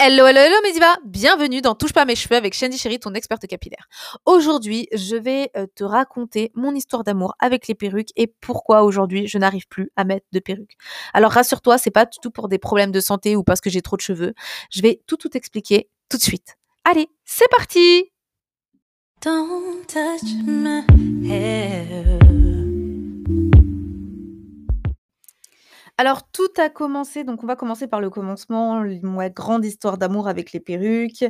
Hello, hello, hello, Mesiva Bienvenue dans Touche pas mes cheveux avec Shandy Chéri, ton experte capillaire. Aujourd'hui, je vais euh, te raconter mon histoire d'amour avec les perruques et pourquoi aujourd'hui je n'arrive plus à mettre de perruques. Alors rassure-toi, c'est pas du tout pour des problèmes de santé ou parce que j'ai trop de cheveux. Je vais tout tout expliquer tout de suite. Allez, c'est parti. Alors, tout a commencé, donc on va commencer par le commencement, ma grande histoire d'amour avec les perruques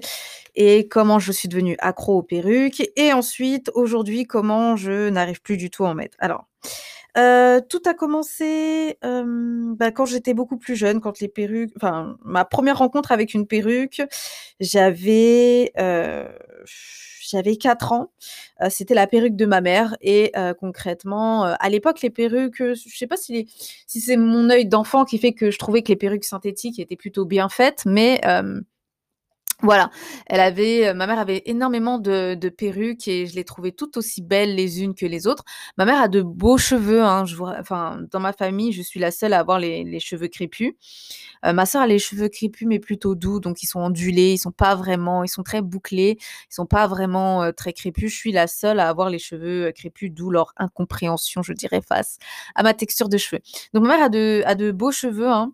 et comment je suis devenue accro aux perruques et ensuite, aujourd'hui, comment je n'arrive plus du tout à en mettre. Alors, euh, tout a commencé, bah, quand j'étais beaucoup plus jeune, quand les perruques enfin, ma première rencontre avec une perruque, j'avais, euh, j'avais 4 ans. c'était la perruque de ma mère et concrètement, à l'époque, les perruques, je sais pas si, si c'est mon œil d'enfant qui fait que je trouvais que les perruques synthétiques étaient plutôt bien faites, mais voilà, elle avait, ma mère avait énormément de, de perruques et je les trouvais toutes aussi belles les unes que les autres. Ma mère a de beaux cheveux, hein, je enfin, dans ma famille, je suis la seule à avoir les, les cheveux crépus. Euh, ma soeur a les cheveux crépus mais plutôt doux, donc ils sont ondulés, ils sont pas vraiment, ils sont très bouclés, ils sont pas vraiment euh, très crépus. Je suis la seule à avoir les cheveux euh, crépus, d'où leur incompréhension, je dirais, face à ma texture de cheveux. Donc ma mère a de, a de beaux cheveux, hein,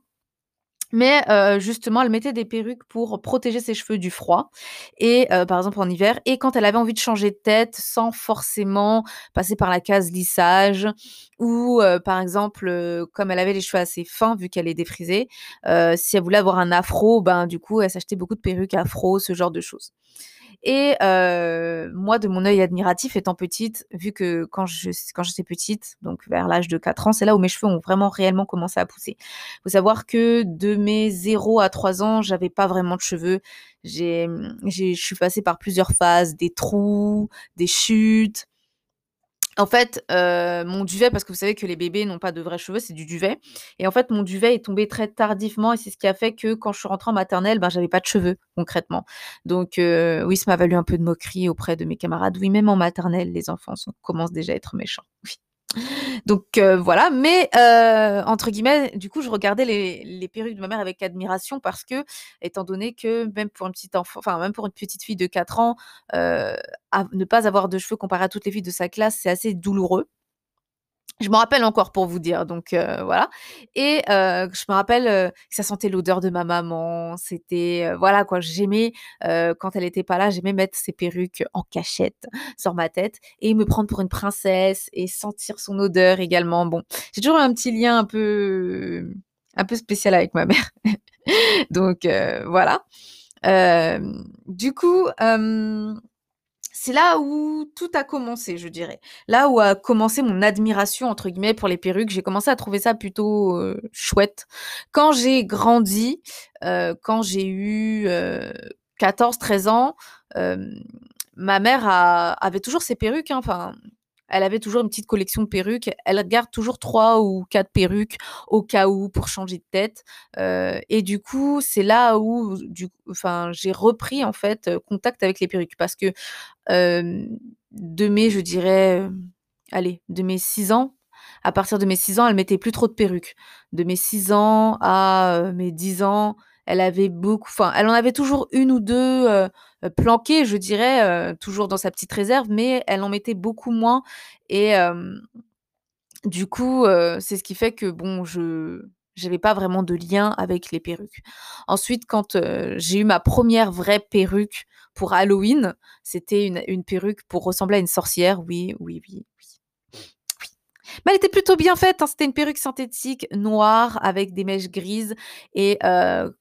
mais justement, elle mettait des perruques pour protéger ses cheveux du froid et par exemple en hiver et quand elle avait envie de changer de tête sans forcément passer par la case lissage ou par exemple, comme elle avait les cheveux assez fins vu qu'elle est défrisée, si elle voulait avoir un afro, ben, du coup, elle s'achetait beaucoup de perruques afro, ce genre de choses. Et moi, de mon œil admiratif, étant petite, vu que quand je quand j'étais petite, donc vers l'âge de 4 ans, c'est là où mes cheveux ont vraiment réellement commencé à pousser. Faut savoir que de mes 0 à 3 ans, j'avais pas vraiment de cheveux. J'ai je suis passée par plusieurs phases, des trous, des chutes, en fait, euh, mon duvet, parce que vous savez que les bébés n'ont pas de vrais cheveux, c'est du duvet. Et en fait, mon duvet est tombé très tardivement et c'est ce qui a fait que quand je suis rentrée en maternelle, ben, j'avais pas de cheveux, concrètement. Donc, euh, oui, ça m'a valu un peu de moquerie auprès de mes camarades. Oui, même en maternelle, les enfants commencent déjà à être méchants. Donc euh, voilà, mais euh, entre guillemets, du coup, je regardais les, les, perruques de ma mère avec admiration parce que, étant donné que même pour une petite enfant, enfin même pour une petite fille de 4 ans, euh, ne pas avoir de cheveux comparé à toutes les filles de sa classe, c'est assez douloureux. Je me rappelle encore pour vous dire, donc euh, voilà. Et euh, je me rappelle euh, que ça sentait l'odeur de ma maman. C'était voilà quoi. J'aimais quand elle était pas là, j'aimais mettre ses perruques en cachette sur ma tête et me prendre pour une princesse et sentir son odeur également. Bon, j'ai toujours un petit lien un peu un peu spécial avec ma mère. donc voilà. du coup c'est là où tout a commencé, je dirais. Là où a commencé mon admiration, entre guillemets, pour les perruques. J'ai commencé à trouver ça plutôt chouette. Quand j'ai grandi, euh, quand j'ai eu 14-13 euh, ans, ma mère avait toujours ses perruques. Hein, enfin, elle avait toujours une petite collection de perruques. Elle garde toujours trois ou quatre perruques au cas où pour changer de tête. Euh, et du coup, c'est là où, enfin, j'ai repris en fait euh, contact avec les perruques parce que euh, de mes, je dirais, allez, de mes six ans, à partir de mes six ans, elle mettait plus trop de perruques. De mes six ans à mes dix ans, elle avait beaucoup, enfin, elle en avait toujours une ou deux euh, euh, planquées, je dirais, euh, toujours dans sa petite réserve, mais elle en mettait beaucoup moins. Et du coup, c'est ce qui fait que bon, je j'avais pas vraiment de lien avec les perruques. Ensuite, quand j'ai eu ma première vraie perruque pour Halloween, c'était une, une perruque pour ressembler à une sorcière. Oui, oui, oui, mais elle était plutôt bien faite. Hein. C'était une perruque synthétique noire avec des mèches grises. Et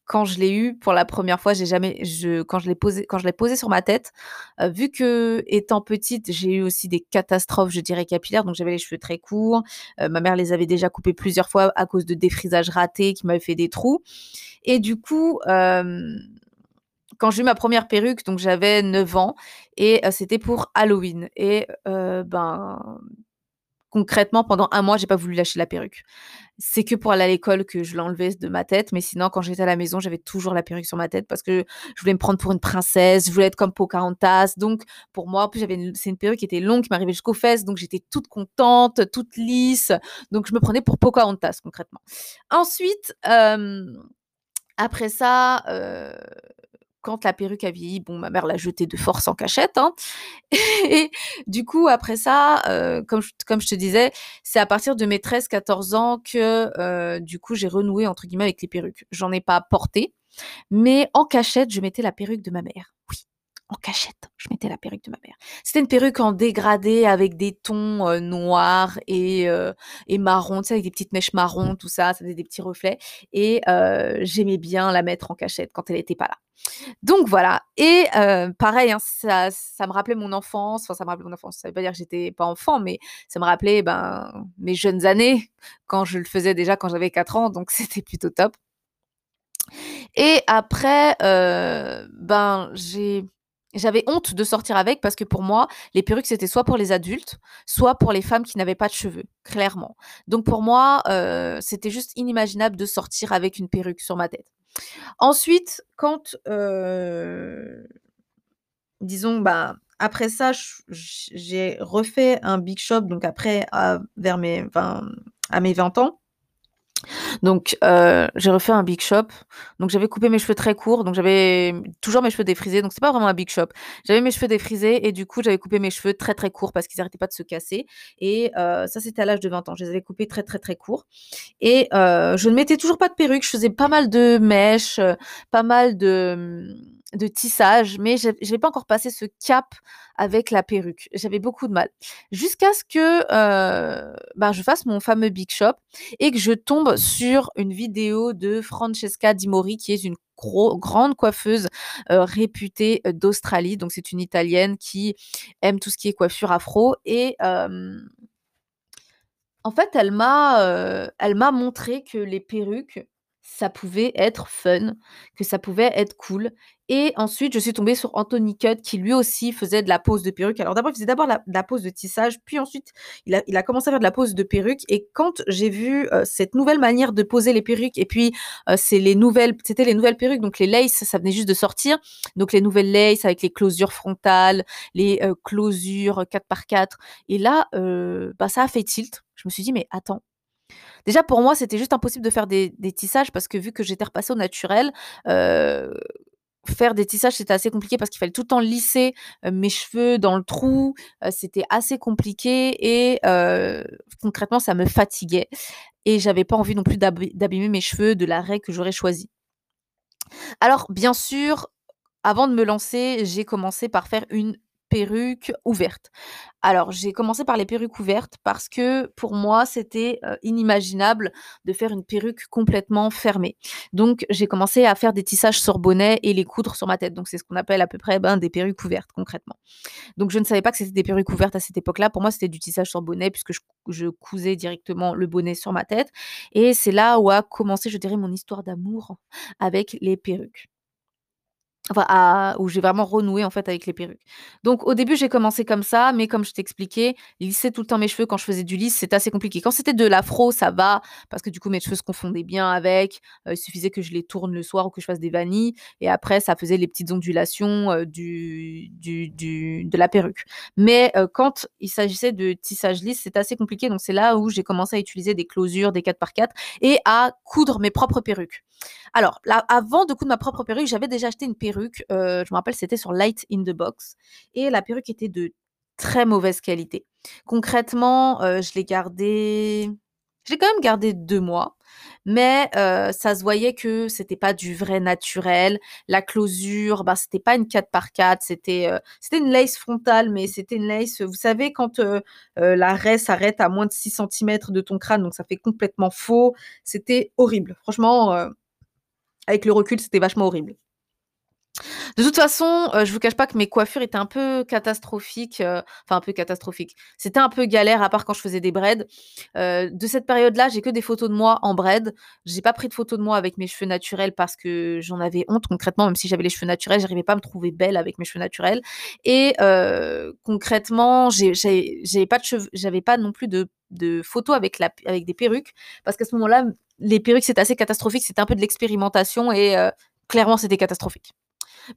quand je l'ai eue pour la première fois, j'ai jamais, quand je l'ai posé, quand je l'ai sur ma tête, vu que étant petite, j'ai eu aussi des catastrophes, je dirais capillaires. Donc j'avais les cheveux très courts. Ma mère les avait déjà coupés plusieurs fois à cause de défrisages ratés qui m'avaient fait des trous. Et du coup quand j'ai eu ma première perruque, donc j'avais 9 ans, et c'était pour Halloween. Et ben, concrètement, pendant un mois, j'ai pas voulu lâcher la perruque. C'est que pour aller à l'école que je l'enlevais de ma tête, mais sinon, quand j'étais à la maison, j'avais toujours la perruque sur ma tête parce que je voulais me prendre pour une princesse, je voulais être comme Pocahontas. Donc, pour moi, en plus, j'avais c'est une perruque qui était longue, qui m'arrivait jusqu'aux fesses, donc j'étais toute contente, toute lisse. Donc, je me prenais pour Pocahontas, concrètement. Ensuite, après ça, quand la perruque a vieilli, bon, ma mère l'a jetée de force en cachette. Hein. Et du coup, après ça, euh, comme, je, comme je te disais, c'est à partir de mes 13-14 ans que, euh, du coup, j'ai renoué, entre guillemets, avec les perruques. J'en ai pas porté, mais en cachette, je mettais la perruque de ma mère. Oui, en cachette, je mettais la perruque de ma mère. C'était une perruque en dégradé avec des tons euh, noirs et, euh, et marron, tu sais, avec des petites mèches marron, tout ça, ça faisait des petits reflets. Et euh, j'aimais bien la mettre en cachette quand elle n'était pas là. Donc voilà. Et pareil, hein, ça, ça me rappelait mon enfance. Enfin, ça me rappelait mon enfance. Ça veut pas dire que j'étais pas enfant, mais ça me rappelait ben, mes jeunes années quand je le faisais déjà quand j'avais 4 ans. Donc c'était plutôt top. Et après, ben, j'ai j'avais honte de sortir avec parce que pour moi, les perruques, c'était soit pour les adultes, soit pour les femmes qui n'avaient pas de cheveux, clairement. Donc pour moi, euh, c'était juste inimaginable de sortir avec une perruque sur ma tête. Ensuite, quand, euh, disons, bah, après ça, j'ai refait un big shop, donc après, vers mes, à mes 20 ans. Donc, euh, j'ai refait un big shop. Donc, j'avais coupé mes cheveux très courts. Donc, j'avais toujours mes cheveux défrisés. Donc, c'est pas vraiment un big shop. J'avais mes cheveux défrisés et du coup, j'avais coupé mes cheveux très très courts parce qu'ils n'arrêtaient pas de se casser. Et euh, ça, c'était à l'âge de 20 ans. Je les avais coupés très très très courts. Et euh, je ne mettais toujours pas de perruque. Je faisais pas mal de mèches, pas mal de de tissage, mais je n'avais pas encore passé ce cap avec la perruque. J'avais beaucoup de mal. Jusqu'à ce que euh, ben, je fasse mon fameux Big Shop et que je tombe sur une vidéo de Francesca Di Mori, qui est une grande coiffeuse euh, réputée euh, d'Australie. Donc c'est une Italienne qui aime tout ce qui est coiffure afro. Et en fait, elle m'a, elle m'a montré que les perruques, ça pouvait être fun, que ça pouvait être cool. Et ensuite, je suis tombée sur Anthony Cut, qui lui aussi faisait de la pose de perruque. Alors d'abord, il faisait d'abord la, pose de tissage, puis ensuite, il a, il a, commencé à faire de la pose de perruque. Et quand j'ai vu euh, cette nouvelle manière de poser les perruques, et puis euh, c'est les nouvelles, c'était les nouvelles perruques, donc les laces, ça venait juste de sortir. Donc les nouvelles laces avec les closures frontales, les euh, closures 4x4. Et là, bah, ça a fait tilt. Je me suis dit, mais attends, Déjà, pour moi, c'était juste impossible de faire des, tissages parce que vu que j'étais repassée au naturel, faire des tissages, c'était assez compliqué parce qu'il fallait tout le temps lisser euh, mes cheveux dans le trou. Euh, c'était assez compliqué et concrètement, ça me fatiguait. Et j'avais pas envie non plus d'abîmer mes cheveux de l'arrêt que j'aurais choisi. Alors, bien sûr, avant de me lancer, j'ai commencé par faire une perruque ouverte. Alors, j'ai commencé par les perruques ouvertes parce que pour moi, c'était inimaginable de faire une perruque complètement fermée. Donc, j'ai commencé à faire des tissages sur bonnet et les coudre sur ma tête. Donc, c'est ce qu'on appelle à peu près ben, des perruques ouvertes concrètement. Donc, je ne savais pas que c'était des perruques ouvertes à cette époque-là. Pour moi, c'était du tissage sur bonnet puisque je, je, cousais directement le bonnet sur ma tête. Et c'est là où a commencé, je dirais, mon histoire d'amour avec les perruques. Où j'ai vraiment renoué en fait avec les perruques. Donc au début, j'ai commencé comme ça, mais comme je t'expliquais, lisser tout le temps mes cheveux quand je faisais du lisse, c'était assez compliqué. Quand c'était de l'afro, ça va, parce que du coup, mes cheveux se confondaient bien avec. Euh, il suffisait que je les tourne le soir ou que je fasse des vanilles. Et après, ça faisait les petites ondulations euh, du, du, du, de la perruque. Mais euh, quand il s'agissait de tissage lisse, c'était assez compliqué. Donc c'est là où j'ai commencé à utiliser des closures, des 4x4 et à coudre mes propres perruques. Alors, là, avant de coudre ma propre perruque, j'avais déjà acheté une perruque. Euh, je me rappelle, c'était sur Light in the Box. Et la perruque était de très mauvaise qualité. Concrètement, euh, je l'ai gardée. Je l'ai quand même gardée deux mois, mais euh, ça se voyait que c'était pas du vrai naturel. La closure, bah c'était pas une 4x4, c'était c'était une lace frontale, mais c'était une lace. Vous savez quand la raie s'arrête à moins de 6 cm de ton crâne, donc ça fait complètement faux. C'était horrible. Franchement, avec le recul, c'était vachement horrible. De toute façon, euh, je vous cache pas que mes coiffures étaient un peu catastrophiques, euh, enfin un peu catastrophiques. C'était un peu galère, à part quand je faisais des braids. Euh, de cette période-là, j'ai que des photos de moi en braid. J'ai pas pris de photos de moi avec mes cheveux naturels parce que j'en avais honte concrètement, même si j'avais les cheveux naturels, j'arrivais pas à me trouver belle avec mes cheveux naturels. Et concrètement, j'avais pas pas non plus de, photos avec, avec des perruques parce qu'à ce moment-là, les perruques c'était assez catastrophique, c'était un peu de l'expérimentation et clairement c'était catastrophique.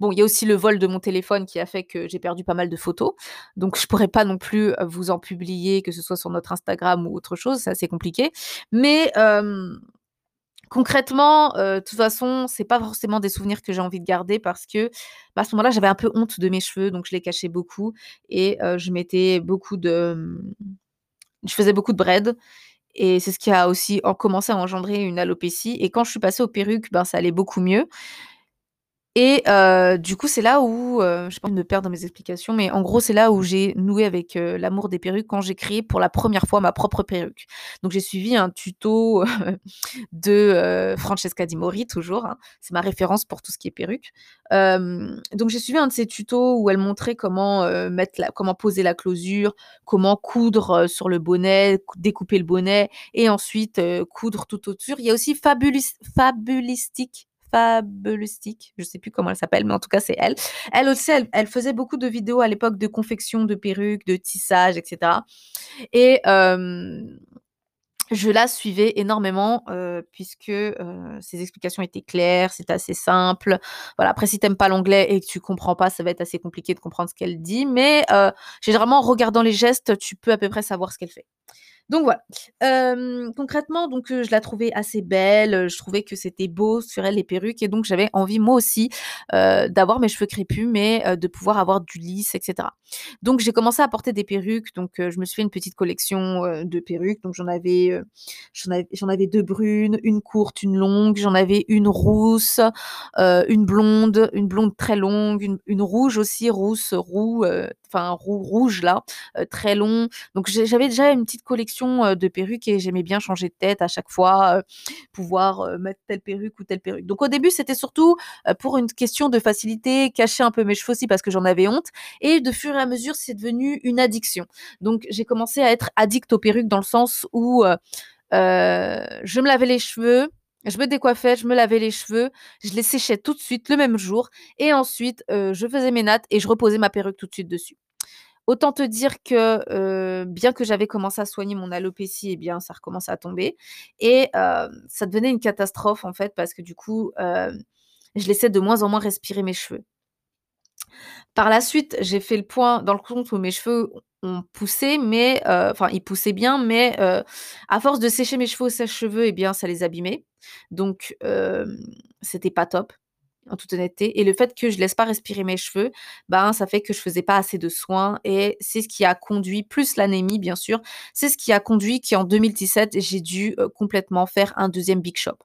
Bon, il y a aussi le vol de mon téléphone qui a fait que j'ai perdu pas mal de photos. Donc, je pourrais pas non plus euh, vous en publier, que ce soit sur notre Instagram ou autre chose. C'est assez compliqué. Mais concrètement, heu, de toute façon, c'est pas forcément des souvenirs que j'ai envie de garder parce que, bah, à ce moment-là, j'avais un peu honte de mes cheveux, donc je les cachais beaucoup et heu, je mettais beaucoup de, je faisais beaucoup de braids et c'est ce qui a aussi en commencé à engendrer une alopécie et quand je suis passée aux perruques, ben, ça allait beaucoup mieux et heu, du coup, c'est là où, heu, j'ai pas envie de me perdre dans mes explications, mais en gros, c'est là où j'ai noué avec, heu, l'amour des perruques quand j'ai créé pour la première fois ma propre perruque. Donc j'ai suivi un tuto de, heu, Francesca Di Mori toujours, hein, c'est ma référence pour tout ce qui est perruque. Hem, donc j'ai suivi un de ses tutos où elle montrait comment, mettre la comment poser la closure, comment coudre, sur le bonnet, cou découper le bonnet et ensuite, coudre tout autour. Il y a aussi Fabulis Fabulistic Fabulistic, je sais plus comment elle s'appelle, mais en tout cas, c'est elle. Elle aussi, elle faisait beaucoup de vidéos à l'époque de confection de perruques, de tissage et cetera et je la suivais énormément, heu, puisque, heu, ses explications étaient claires, c'était assez simple. Voilà, après si tu aimes pas l'anglais et que tu comprends pas, ça va être assez compliqué de comprendre ce qu'elle dit, mais heu, généralement, en regardant les gestes, tu peux à peu près savoir ce qu'elle fait. Donc voilà. Concrètement, donc je la trouvais assez belle, je trouvais que c'était beau sur elle les perruques et donc j'avais envie moi aussi, d'avoir mes cheveux crépus, mais de pouvoir avoir du lisse et cetera. Donc j'ai commencé à porter des perruques, donc je me suis fait une petite collection, de perruques. Donc j'en avais, j'en av j'en avais 2 brunes, une courte, une longue, j'en avais une rousse, une blonde, une blonde très longue, une une rouge aussi, rousse, roux, enfin roux rouge là, très long. Donc j'avais déjà une petite collection, heu, de perruques et j'aimais bien changer de tête à chaque fois, heu, pouvoir, heu, mettre telle perruque ou telle perruque. Donc au début, c'était surtout, pour une question de facilité, cacher un peu mes cheveux aussi parce que j'en avais honte et de fur et à mesure, c'est devenu une addiction. Donc j'ai commencé à être addict aux perruques dans le sens où, je me lavais les cheveux, je me décoiffais, je me lavais les cheveux, je les séchais tout de suite le même jour et ensuite, je faisais mes nattes et je reposais ma perruque tout de suite dessus. Autant te dire que, bien que j'avais commencé à soigner mon alopécie et bien ça recommençait à tomber et ça devenait une catastrophe en fait parce que du coup, je laissais de moins en moins respirer mes cheveux. Par la suite, j'ai fait le point dans le compte où mes cheveux ont poussé, mais enfin ils poussaient bien, mais à force de sécher mes cheveux au sèche-cheveux et bien ça les abîmait. Donc c'était pas top, en toute honnêteté et le fait que je laisse pas respirer mes cheveux, ben, ça fait que je faisais pas assez de soins et c'est ce qui a conduit plus l'anémie bien sûr, c'est ce qui a conduit qu'en 2017 j'ai dû, heu, complètement faire un 2e big shop.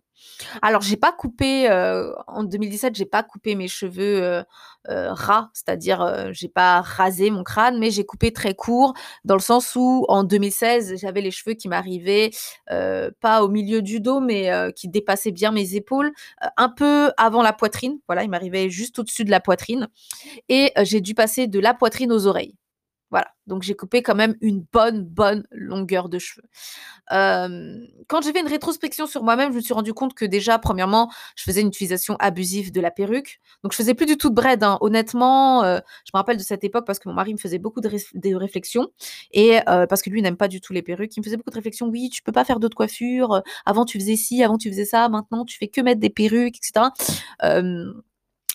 Alors j'ai pas coupé, heu, en 2017, j'ai pas coupé mes cheveux, heu heu, ras, c'est-à-dire, j'ai pas rasé mon crâne, mais j'ai coupé très court dans le sens où en 2016, j'avais les cheveux qui m'arrivaient, pas au milieu du dos, mais qui dépassaient bien mes épaules, un peu avant la poitrine. Voilà, ils m'arrivaient juste au-dessus de la poitrine et j'ai dû passer de la poitrine aux oreilles. Voilà, donc j'ai coupé quand même une bonne, bonne longueur de cheveux. Quand j'ai fait une rétrospection sur moi-même, je me suis rendu compte que déjà, premièrement, je faisais une utilisation abusive de la perruque. Donc je faisais plus du tout de braids, hein. Honnêtement, heu, je me rappelle de cette époque parce que mon mari me faisait beaucoup de réf de réflexions et heu, parce que lui n'aime pas du tout les perruques. Il me faisait beaucoup de réflexions: «Oui, tu peux pas faire d'autres coiffures, heu, avant tu faisais ci, avant tu faisais ça, maintenant tu fais que mettre des perruques et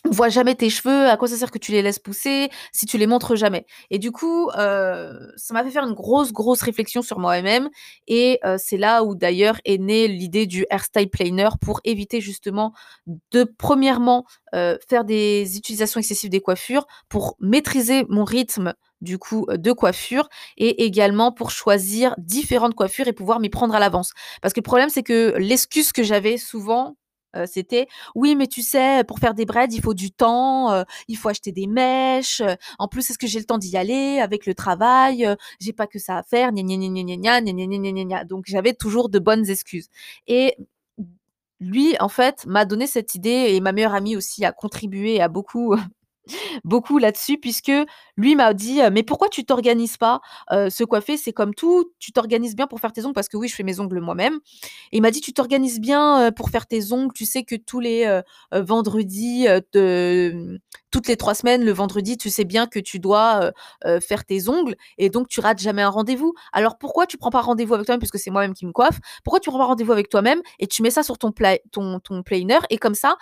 cetera». Hem on voit jamais tes cheveux, à quoi ça sert que tu les laisses pousser si tu les montres jamais? Et du coup, heu, ça m'a fait faire une grosse, grosse réflexion sur moi-même et heu, c'est là où d'ailleurs est née l'idée du hairstyle planner pour éviter justement de premièrement, heu, faire des utilisations excessives des coiffures, pour maîtriser mon rythme du coup, heu, de coiffure et également pour choisir différentes coiffures et pouvoir m'y prendre à l'avance. Parce que le problème, c'est que l'excuse que j'avais souvent, heu, c'était: «Oui, mais tu sais, pour faire des braids, il faut du temps, heu, il faut acheter des mèches, en plus, est-ce que j'ai le temps d'y aller avec le travail? Heu, j'ai pas que ça à faire, gna gna gna gna gna gna, gna gna gna gna gna gna». Donc j'avais toujours de bonnes excuses et lui, en fait, m'a donné cette idée et ma meilleure amie aussi a contribué, a beaucoup beaucoup là-dessus puisque lui m'a dit: «Heu, mais pourquoi tu t'organises pas? Se coiffer, c'est comme tout, tu t'organises bien pour faire tes ongles» parce que oui, je fais mes ongles moi-même et il m'a dit: «Tu t'organises bien, pour faire tes ongles, tu sais que tous les, vendredis, mmh, toutes les 3 semaines, le vendredi, tu sais bien que tu dois, faire tes ongles et donc tu rates jamais un rendez-vous. Alors pourquoi tu prends pas rendez-vous avec toi-même?» puisque c'est moi-même qui me coiffe. «Pourquoi tu prends pas rendez-vous avec toi-même et tu mets ça sur ton pla ton ton planner et comme ça,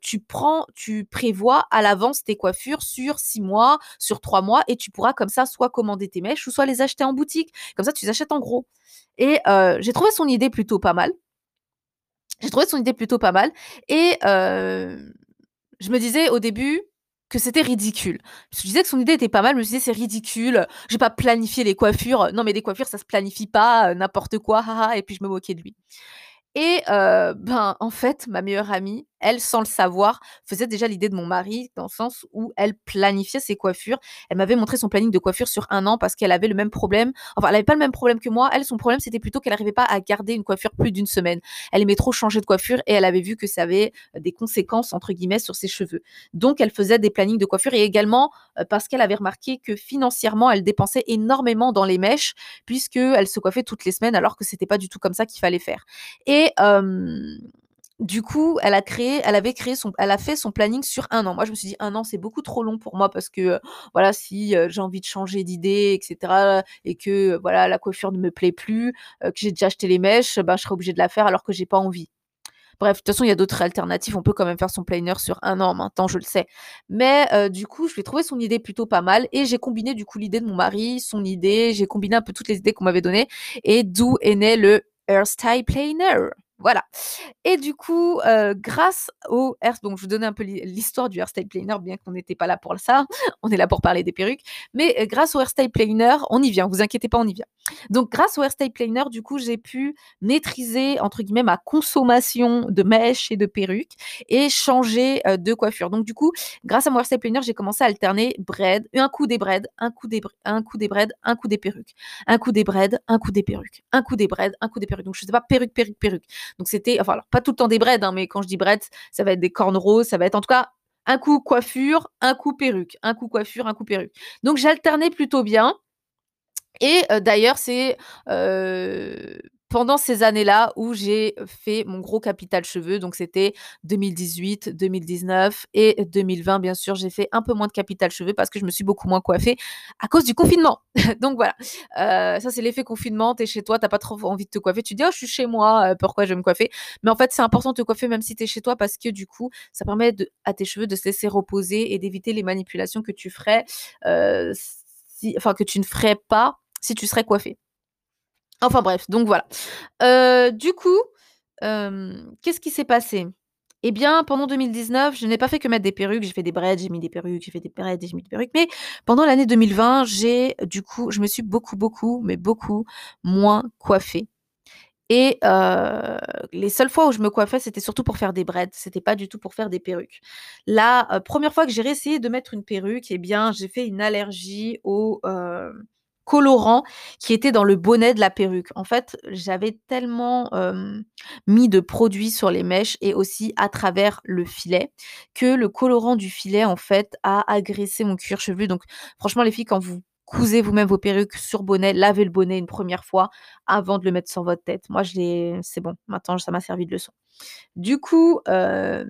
tu prends tu prévois à l'avance tes coiffures sur 6 mois, sur 3 mois et tu pourras comme ça soit commander tes mèches ou soit les acheter en boutique. Comme ça, tu les achètes en gros» et heu, j'ai trouvé son idée plutôt pas mal J'ai trouvé son idée plutôt pas mal et heu, je me disais au début que c'était ridicule. Je disais que son idée était pas mal, je me disais: «C'est ridicule, je vais pas planifier les coiffures. Non mais des coiffures ça se planifie pas, heu, n'importe quoi, ha ha» et puis je me moquais de lui et ben, en fait, ma meilleure amie, elle, sans le savoir, faisait déjà l'idée de mon mari, dans le sens où elle planifiait ses coiffures. Elle m'avait montré son planning de coiffure sur un an parce qu'elle avait le même problème. Enfin, elle avait pas le même problème que moi. Elle, son problème, c'était plutôt qu'elle arrivait pas à garder une coiffure plus d'une semaine. Elle aimait trop changer de coiffure et elle avait vu que ça avait des «conséquences» entre guillemets sur ses cheveux. Donc elle faisait des plannings de coiffure et également, heu, parce qu'elle avait remarqué que financièrement, elle dépensait énormément dans les mèches, puisqu'elle se coiffait toutes les semaines alors que c'était pas du tout comme ça qu'il fallait faire et hem, du coup, elle a créé elle avait créé son elle a fait son planning sur 1 an. Moi, je me suis dit: «1 an, c'est beaucoup trop long pour moi» parce que, heu, voilà, si, heu, j'ai envie de changer d'idée et cetera et que, heu, voilà, la coiffure ne me plaît plus, que j'ai déjà acheté les mèches, ben, je serais obligée de la faire alors que j'ai pas envie. Bref, de toute façon, il y a d'autres alternatives, on peut quand même faire son planner sur 1 an maintenant, je le sais. Mais, du coup, je lui ai trouvé son idée plutôt pas mal et j'ai combiné du coup l'idée de mon mari, son idée, j'ai combiné un peu toutes les idées qu'on m'avait données et d'où est né le Hairstyle Planner. Voilà et du coup, heu, grâce au hair donc je vous donnais un peu l'hi l'histoire du Hairstyle Planner, bien qu'on n'était pas là pour ça. On est là pour parler des perruques, mais, heu, grâce au Hairstyle Planner on y vient, vous inquiétez pas, on y vient. Donc grâce au Hairstyle Planner, du coup, j'ai pu «maîtriser» entre guillemets «ma consommation de mèches et de perruques» et changer, heu, de coiffure. Donc du coup, grâce à mon Hairstyle Planner, j'ai commencé à alterner braids, un coup des braids, un coup des un coup des braids, un coup des perruques, un coup des braids, un coup des perruques, un coup des braids, un coup des perruques. Donc je faisais pas perruque, perruque, perruque. Donc c'était enfin alors pas tout le temps des braids, hein, mais quand je dis braids, ça va être des cornrows, ça va être en tout cas un coup coiffure, un coup perruque, un coup coiffure, un coup perruque. Donc j'alternais plutôt bien et heu, d'ailleurs, c'est, heu, pendant ces années-là où j'ai fait mon gros capital cheveux. Donc c'était 2018-2019 et 2020, bien sûr, j'ai fait un peu moins de capital cheveux parce que je me suis beaucoup moins coiffée à cause du confinement. Donc voilà, heu, ça c'est l'effet confinement, tu es chez toi, tu as pas trop envie de te coiffer. Tu dis: «Oh, je suis chez moi, heu, pourquoi je vais me coiffer?» mais en fait, c'est important de te coiffer même si tu es chez toi parce que du coup, ça permet à tes cheveux de se laisser reposer et d'éviter les manipulations que tu ferais, si enfin que tu ne ferais pas si tu serais coiffée. Enfin bref, donc voilà. Heu, du coup, hem, qu'est-ce qui s'est passé? Et bien, pendant 2019, je n'ai pas fait que mettre des perruques, j'ai fait des braids, j'ai mis des perruques, j'ai fait des braids j'ai mis des perruques, mais pendant l'année 2020, j'ai du coup, je me suis beaucoup, beaucoup, mais beaucoup moins coiffée et heu, les seules fois où je me coiffais, c'était surtout pour faire des braids, c'était pas du tout pour faire des perruques. La, 1re fois que j'ai réessayé de mettre une perruque et bien, j'ai fait une allergie au, colorant qui était dans le bonnet de la perruque. En fait, j'avais tellement, mis de produits sur les mèches et aussi à travers le filet, que le colorant du filet, en fait, a agressé mon cuir chevelu. Donc franchement, les filles, quand vous cousez vous-même vos perruques sur bonnet, lavez le bonnet une 1re fois avant de le mettre sur votre tête. Moi, je l'ai c'est bon, maintenant ça m'a servi de leçon. Du coup, ce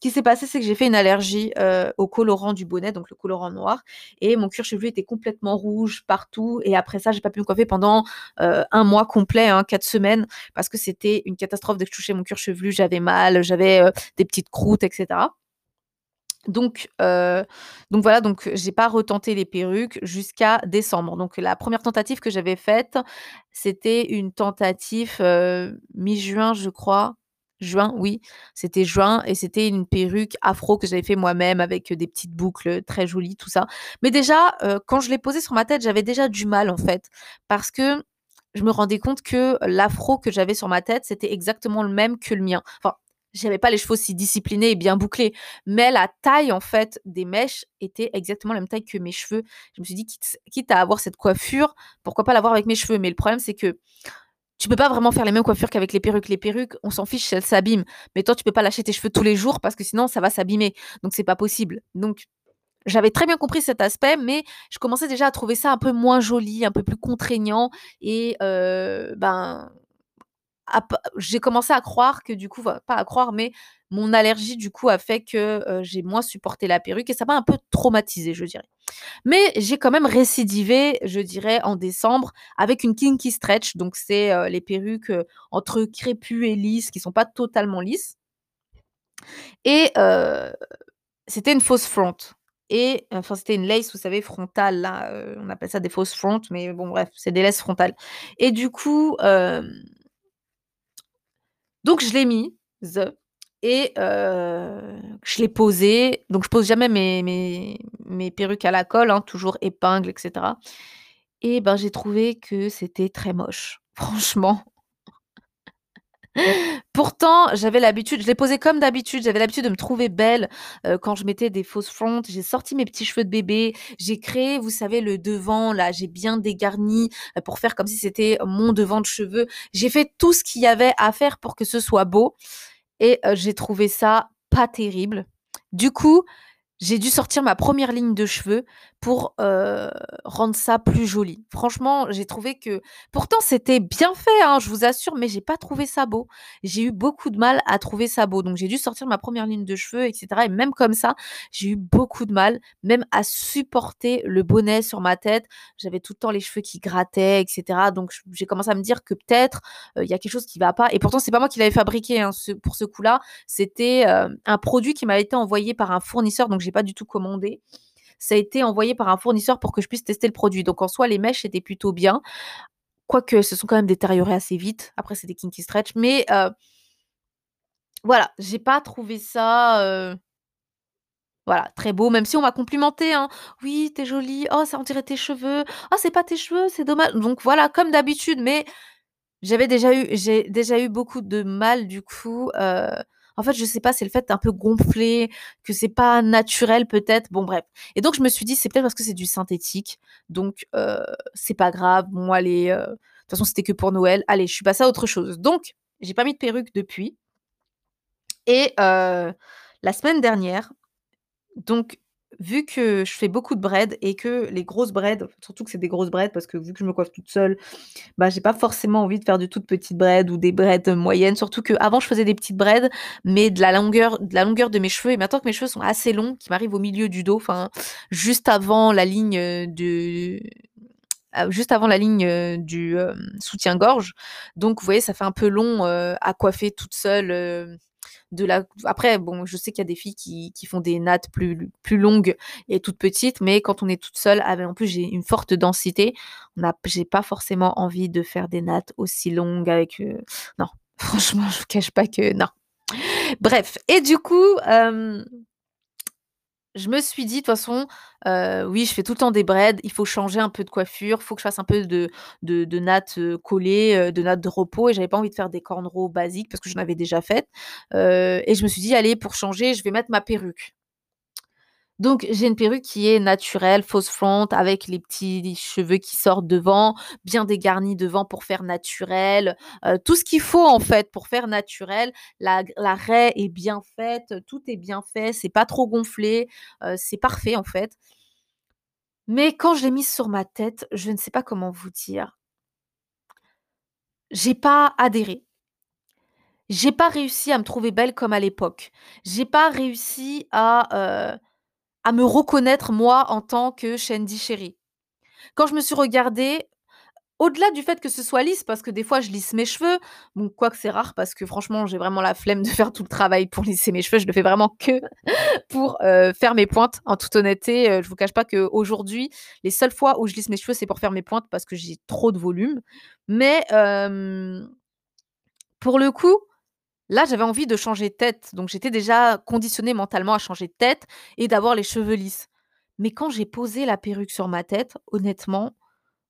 qui s'est passé, c'est que j'ai fait une allergie, au colorant du bonnet, donc le colorant noir et mon cuir chevelu était complètement rouge partout et après ça, j'ai pas pu me coiffer pendant, 1 mois complet, hein, 4 semaines parce que c'était une catastrophe. Dès que je touchais mon cuir chevelu, j'avais mal, j'avais, des petites croûtes et cetera. Donc heu, donc voilà, donc j'ai pas retenté les perruques jusqu'à décembre. Donc la 1re tentative que j'avais faite, c'était une tentative, heu, mi-juin, je crois. Juin, oui, c'était juin et c'était une perruque afro que j'avais fait moi-même avec, des petites boucles très jolies, tout ça. Mais déjà, heu, quand je l'ai posée sur ma tête, j'avais déjà du mal, en fait, parce que je me rendais compte que l'afro que j'avais sur ma tête, c'était exactement le même que le mien. J'avais pas les cheveux aussi disciplinés et bien bouclés, mais la taille, en fait, des mèches était exactement la même taille que mes cheveux. Je me suis dit: «Quitte quitte à avoir cette coiffure, pourquoi pas l'avoir avec mes cheveux?» mais le problème, c'est que tu peux pas vraiment faire les mêmes coiffures qu'avec les perruques. Les perruques, on s'en fiche si elles s'abîment, mais toi, tu peux pas lâcher tes cheveux tous les jours parce que sinon ça va s'abîmer, donc c'est pas possible. Donc j'avais très bien compris cet aspect, mais je commençais déjà à trouver ça un peu moins joli, un peu plus contraignant et heu, ben, j'ai commencé à croire que du coup, pas à croire, mais mon allergie, du coup, a fait que, heu, j'ai moins supporté la perruque et ça m'a un peu traumatisée, je dirais. Mais j'ai quand même récidivé, je dirais, en décembre avec une kinky stretch, donc c'est, heu, les perruques, heu, entre crépus et lisses qui sont pas totalement lisses. Et c'était une fausse front et enfin, c'était une lace, vous savez, frontale on appelle ça des fausses fronts, mais bon bref, c'est des laces frontales. Et du coup, donc je l'ai mis et heu, je l'ai posée. Donc je pose jamais mes perruques à la colle, hein, toujours épingle et cetera et ben, j'ai trouvé que c'était très moche. Franchement. Pourtant, j'avais l'habitude je l'ai posée comme d'habitude, j'avais l'habitude de me trouver belle, heu, quand je mettais des fausses fronts. J'ai sorti mes petits cheveux de bébé, j'ai créé, vous savez, le devant là, j'ai bien dégarni, heu, pour faire comme si c'était mon devant de cheveux. J'ai fait tout ce qu'il y avait à faire pour que ce soit beau et heu, j'ai trouvé ça pas terrible. Du coup, j'ai dû sortir ma première ligne de cheveux pour, rendre ça plus joli. Franchement, j'ai trouvé que pourtant c'était bien fait, hein, je vous assure, mais j'ai pas trouvé ça beau. J'ai eu beaucoup de mal à trouver ça beau, donc j'ai dû sortir ma première ligne de cheveux et cetera et même comme ça, j'ai eu beaucoup de mal, même à supporter le bonnet sur ma tête. J'avais tout le temps les cheveux qui grattaient et cetera, donc j'ai commencé à me dire que peut-être, il y a quelque chose qui va pas et pourtant c'est pas moi qui l'avais fabriqué, hein, pour ce coup-là. C'était, un produit qui m'avait été envoyé par un fournisseur, donc j'ai pas du tout commandé. Ça a été envoyé par un fournisseur pour que je puisse tester le produit. Donc en soi, les mèches étaient plutôt bien. Quoique, se sont quand même détériorées assez vite. Après, c'est des kinky stretch, mais heu voilà, j'ai pas trouvé ça, heu voilà, très beau, même si on m'a complimenté, hein: «Oui, tu es jolie. Oh, ça on dirait tes cheveux. Oh, c'est pas tes cheveux, c'est dommage». Donc voilà, comme d'habitude, mais j'avais déjà eu j'ai déjà eu beaucoup de mal du coup, heu, en fait, je sais pas, c'est le fait un peu gonflé, que c'est pas naturel peut-être, bon bref. Et donc je me suis dit: «C'est peut-être parce que c'est du synthétique, donc heu, c'est pas grave, bon allez, heu, de toute façon c'était que pour Noël, allez, je suis passée à autre chose». Donc j'ai pas mis de perruque depuis. Et heu, la semaine dernière, donc vu que je fais beaucoup de braids et que les grosses braids, surtout que c'est des grosses braids parce que vu que je me coiffe toute seule, bah, j'ai pas forcément envie de faire de toutes petites braids ou des braids moyennes. Surtout qu'avant je faisais des petites braids, mais de la longueur de la longueur de mes cheveux et maintenant que mes cheveux sont assez longs, qui m'arrivent au milieu du dos, enfin juste avant la ligne, de heu, juste avant la ligne, heu, du, hem, soutien-gorge. Donc vous voyez, ça fait un peu long, à coiffer toute seule, de la après bon, je sais qu'il y a des filles qui qui font des nattes plus plus longues et toutes petites, mais quand on est toute seule, avec en plus j'ai une forte densité, j'ai pas forcément envie de faire des nattes aussi longues avec, heu non, franchement, je vous cache pas que non. Bref et du coup, hem je me suis dit: «De toute façon, heu, oui, je fais tout le temps des braids, il faut changer un peu de coiffure, faut que je fasse un peu de de de nattes, collées, de nattes de repos» et j'avais pas envie de faire des cornrows basiques parce que j'en avais déjà faites, et je me suis dit: «Allez, pour changer, je vais mettre ma perruque». Donc j'ai une perruque qui est naturelle, fausse front avec les petits cheveux qui sortent devant, bien dégarnis devant pour faire naturel, heu, tout ce qu'il faut en fait pour faire naturel. La raie est bien faite, tout est bien fait, c'est pas trop gonflé, heu, c'est parfait en fait. Mais quand je l'ai mise sur ma tête, je ne sais pas comment vous dire j'ai pas adhéré. J'ai pas réussi à me trouver belle comme à l'époque. J'ai pas réussi à, heu, à me reconnaître moi en tant que Shandy Cherry. Quand je me suis regardée, au-delà du fait que ce soit lisse, parce que des fois je lisse mes cheveux, bon quoique c'est rare parce que franchement j'ai vraiment la flemme de faire tout le travail pour lisser mes cheveux, je le fais vraiment que pour, heu, faire mes pointes. En toute honnêteté, heu, je vous cache pas qu'aujourd'hui, les seules fois où je lisse mes cheveux, c'est pour faire mes pointes parce que j'ai trop de volume. Mais, hem pour le coup, là j'avais envie de changer de tête, donc j'étais déjà conditionnée mentalement à changer de tête et d'avoir les cheveux lisses. Mais quand j'ai posé la perruque sur ma tête, honnêtement,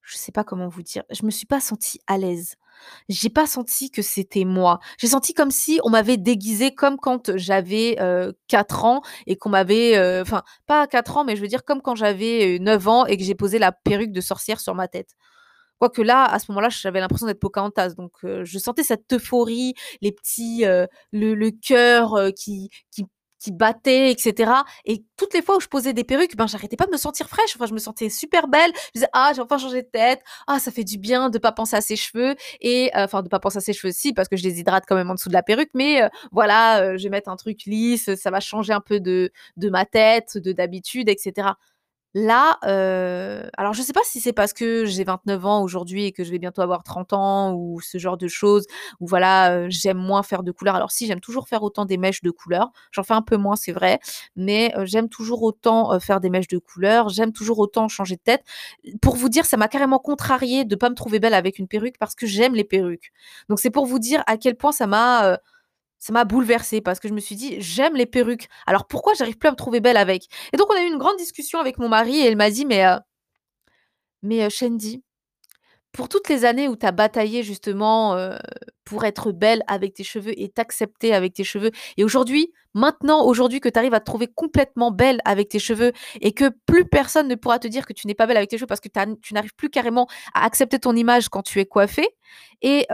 je sais pas comment vous dire, je me suis pas sentie à l'aise. J'ai pas senti que c'était moi. J'ai senti comme si on m'avait déguisée comme quand j'avais, heu, 4 ans et qu'on m'avait, heu enfin pas à 4 ans, mais je veux dire comme quand j'avais, heu, 9 ans et que j'ai posé la perruque de sorcière sur ma tête. Quoique là, à ce moment-là, j'avais l'impression d'être Pocahontas, donc heu, je sentais cette euphorie, les petits, heu, le le cœur, heu, qui qui qui battait et cetera et toutes les fois où je posais des perruques, ben, j'arrêtais pas de me sentir fraîche, enfin je me sentais super belle. Je disais: «Ah, j'ai enfin changé de tête. Ah, ça fait du bien de pas penser à ses cheveux» et enfin de pas penser à ses cheveux si, parce que je les hydrate quand même en dessous de la perruque, mais voilà, je vais mettre un truc lisse, ça va changer un peu de de ma tête, de d'habitude et cetera. Là, heu, alors je sais pas si c'est parce que j'ai 29 ans aujourd'hui et que je vais bientôt avoir 30 ans ou ce genre de choses, où voilà, heu, j'aime moins faire de couleurs. Alors si, j'aime toujours faire autant des mèches de couleurs, j'en fais un peu moins, c'est vrai, mais heu, j'aime toujours autant, faire des mèches de couleurs, j'aime toujours autant changer de tête. Pour vous dire, ça m'a carrément contrariée de pas me trouver belle avec une perruque parce que j'aime les perruques. Donc c'est pour vous dire à quel point ça m'a, ça m'a bouleversée parce que je me suis dit: «J'aime les perruques, alors pourquoi j'arrive plus à me trouver belle avec?» et donc on a eu une grande discussion avec mon mari et il m'a dit: «Mais, mais, heu, Shandy, pour toutes les années où tu as bataillé justement, heu, pour être belle avec tes cheveux et t'accepter avec tes cheveux et aujourd'hui, maintenant, aujourd'hui que tu arrives à te trouver complètement belle avec tes cheveux et que plus personne ne pourra te dire que tu n'es pas belle avec tes cheveux parce que tu n'arrives plus carrément à accepter ton image quand tu es coiffée et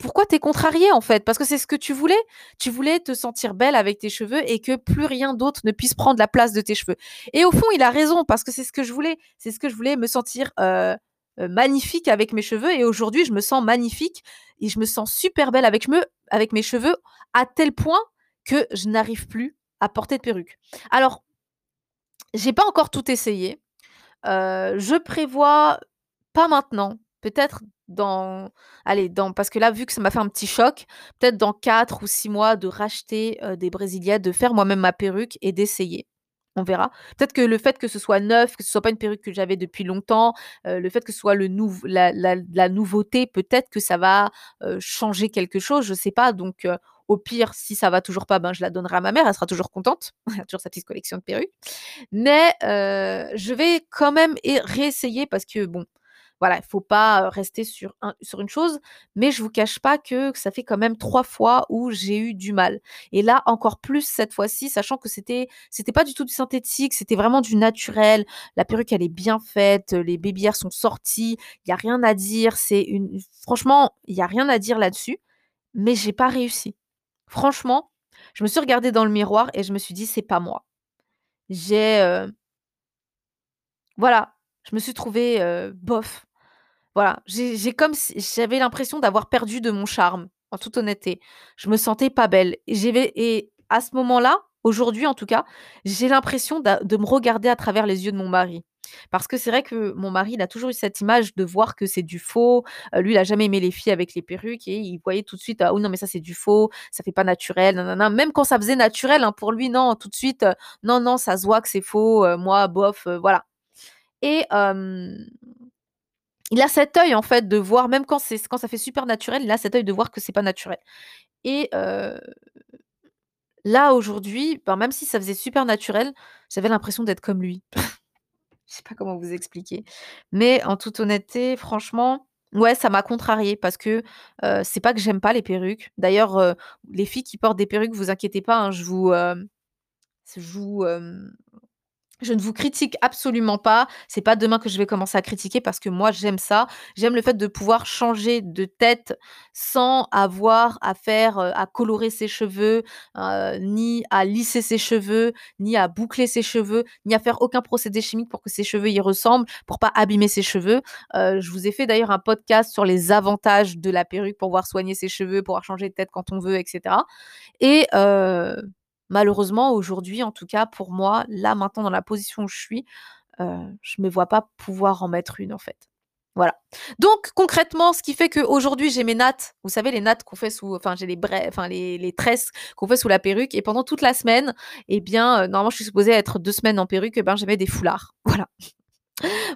pourquoi tu es contrariée, en fait? Parce que c'est ce que tu voulais. Tu voulais te sentir belle avec tes cheveux et que plus rien d'autre ne puisse prendre la place de tes cheveux et au fond, il a raison parce que c'est ce que je voulais. C'est ce que je voulais, me sentir, heu heu, magnifique avec mes cheveux et aujourd'hui, je me sens magnifique et je me sens super belle avec mes cheveux à tel point que je n'arrive plus à porter de perruque. Alors j'ai pas encore tout essayé, heu, je prévois pas maintenant, peut-être dans allez, parce que là, vu que ça m'a fait un petit choc, peut-être dans 4 ou 6 mois de racheter, heu, des brésiliennes, de faire moi-même ma perruque et d'essayer. On verra. Peut-être que le fait que ce soit neuf, que ce soit pas une perruque que j'avais depuis longtemps, heu, le fait que ce soit le nouv la la nouveauté, peut-être que ça va, heu, changer quelque chose, je sais pas donc au pire, si ça va toujours pas, ben, je la donnerai à ma mère, elle sera toujours contente. Elle a toujours sa petite collection de perruques mais je vais quand même réessayer parce que bon, voilà, il faut pas, rester sur un sur une chose mais je vous cache pas que ça fait quand même 3 fois où j'ai eu du mal et là, encore plus cette fois-ci, sachant que c'était c'était pas du tout du synthétique, c'était vraiment du naturel. La perruque, elle est bien faite, les hairs sont sortis, il y a rien à dire, c'est une franchement, il y a rien à dire là-dessus mais j'ai pas réussi. Franchement, je me suis regardée dans le miroir et je me suis dit: «C'est pas moi». J'ai, voilà, je me suis trouvée, bof. Voilà, j'ai comme si j'avais l'impression d'avoir perdu de mon charme, en toute honnêteté. Je me sentais pas belle et et à ce moment-là, aujourd'hui en tout cas, j'ai l'impression de me regarder à travers les yeux de mon mari. Parce que c'est vrai que mon mari, il a toujours eu cette image de voir que c'est du faux. Heu, lui, il a jamais aimé les filles avec les perruques et il voyait tout de suite: «Ah oui, non, mais ça, c'est du faux, ça fait pas naturel, nin». Même quand ça faisait naturel, hein, pour lui, non, tout de suite, heu: «Non, non, ça se voit que c'est faux, heu, moi, bof», voilà et il a cet œil, en fait, de voir même quand ça fait super naturel, il a cet œil de voir que c'est pas naturel et là, aujourd'hui, ben, même si ça faisait super naturel, j'avais l'impression d'être comme lui. Je sais pas comment vous expliquer mais en toute honnêteté, franchement, ouais, ça m'a contrariée parce que, c'est pas que j'aime pas les perruques. D'ailleurs, les filles qui portent des perruques, vous inquiétez pas, hein, je vous, je vous, je ne vous critique absolument pas. C'est pas demain que je vais commencer à critiquer parce que moi, j'aime ça. J'aime le fait de pouvoir changer de tête sans avoir à faire, heu, à colorer ses cheveux, heu, ni à lisser ses cheveux, ni à boucler ses cheveux, ni à faire aucun procédé chimique pour que ses cheveux y ressemblent, pour pas abîmer ses cheveux. Heu, je vous ai fait d'ailleurs un podcast sur les avantages de la perruque pour pouvoir soigner ses cheveux, pouvoir changer de tête quand on veut et cetera et malheureusement, aujourd'hui, en tout cas, pour moi, là, maintenant, dans la position où je suis, heu, je me vois pas pouvoir en mettre une, en fait. Voilà. Donc concrètement, ce qui fait qu'aujourd'hui, j'ai mes nattes, vous savez, les nattes qu'on fait sous enfin, j'ai les enfin, les tresses qu'on fait sous la perruque et pendant toute la semaine et bien, heu, normalement, je suis supposée être 2 semaines en perruque et ben, je mets des foulards. Voilà.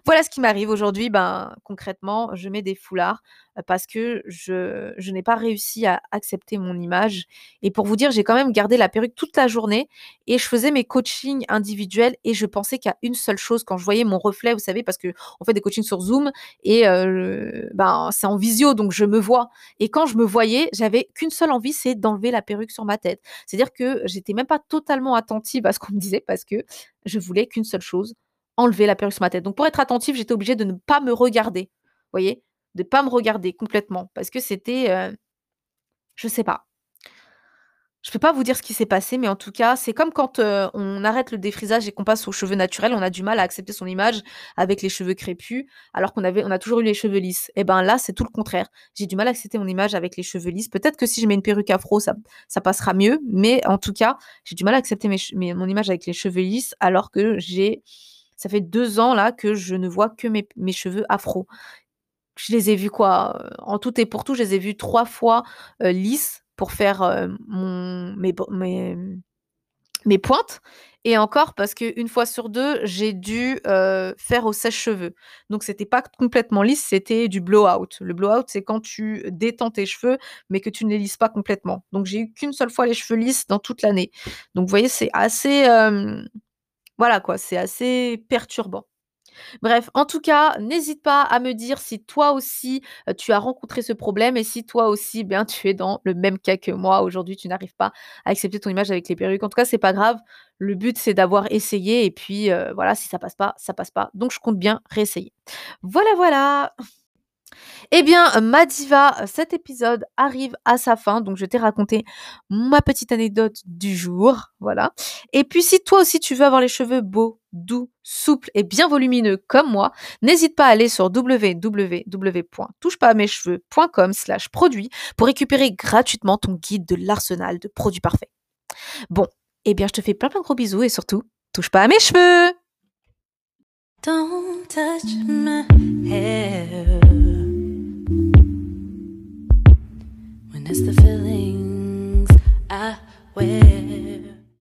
Voilà ce qui m'arrive aujourd'hui, ben, concrètement, je mets des foulards, heu, parce que je n'ai pas réussi à accepter mon image et pour vous dire, j'ai quand même gardé la perruque toute la journée et je faisais mes coachings individuels et je pensais qu'à une seule chose quand je voyais mon reflet, vous savez, parce qu'on fait des coachings sur Zoom et heu, ben, c'est en visio donc je me vois et quand je me voyais, j'avais qu'une seule envie, c'est d'enlever la perruque sur ma tête. C'est-à-dire que j'étais même pas totalement attentive à ce qu'on me disait parce que je voulais qu'une seule chose, enlever la perruque sur ma tête. Donc pour être attentive, j'étais obligée de ne pas me regarder, voyez? De pas me regarder complètement parce que c'était, heu, je sais pas. Je peux pas vous dire ce qui s'est passé mais en tout cas, c'est comme quand, heu, on arrête le défrisage et qu'on passe aux cheveux naturels, on a du mal à accepter son image avec les cheveux crépus alors qu'on avait on a toujours eu les cheveux lisses et ben, là, c'est tout le contraire. J'ai du mal à accepter mon image avec les cheveux lisses. Peut-être que si je mets une perruque afro, ça ça passera mieux mais en tout cas, j'ai du mal à accepter mes mon image avec les cheveux lisses alors que j'ai ça fait 2 ans là que je ne vois que mes cheveux afro. Je les ai vus quoi, heu, en tout et pour tout, je les ai vus 3 fois, heu, lisses pour faire, mon mes pointes et encore parce qu'une fois sur 2, j'ai dû, faire au sèche-cheveux. Donc c'était pas complètement lisse, c'était du blowout. Le blowout, c'est quand tu détends tes cheveux, mais que tu ne les lisses pas complètement. Donc j'ai eu qu'une seule fois les cheveux lisses dans toute l'année. Donc vous voyez, c'est assez, voilà quoi, c'est assez perturbant. Bref, en tout cas, n'hésite pas à me dire si toi aussi, tu as rencontré ce problème et si toi aussi, bien, tu es dans le même cas que moi. Aujourd'hui, tu n'arrives pas à accepter ton image avec les perruques. En tout cas, c'est pas grave. Le but, c'est d'avoir essayé et puis, voilà, si ça passe pas, ça passe pas. Donc je compte bien réessayer. Voilà, voilà! Eh bien, ma diva, cet épisode arrive à sa fin, donc je t'ai raconté ma petite anecdote du jour, voilà. Et puis si toi aussi tu veux avoir les cheveux beaux, doux, souples et bien volumineux comme moi, n'hésite pas à aller sur www.touchepasamescheveux.com slash produits pour récupérer gratuitement ton guide de l'arsenal de produits parfaits. Bon, eh bien je te fais plein plein de gros bisous et surtout, touche pas à mes cheveux It's the feelings I wear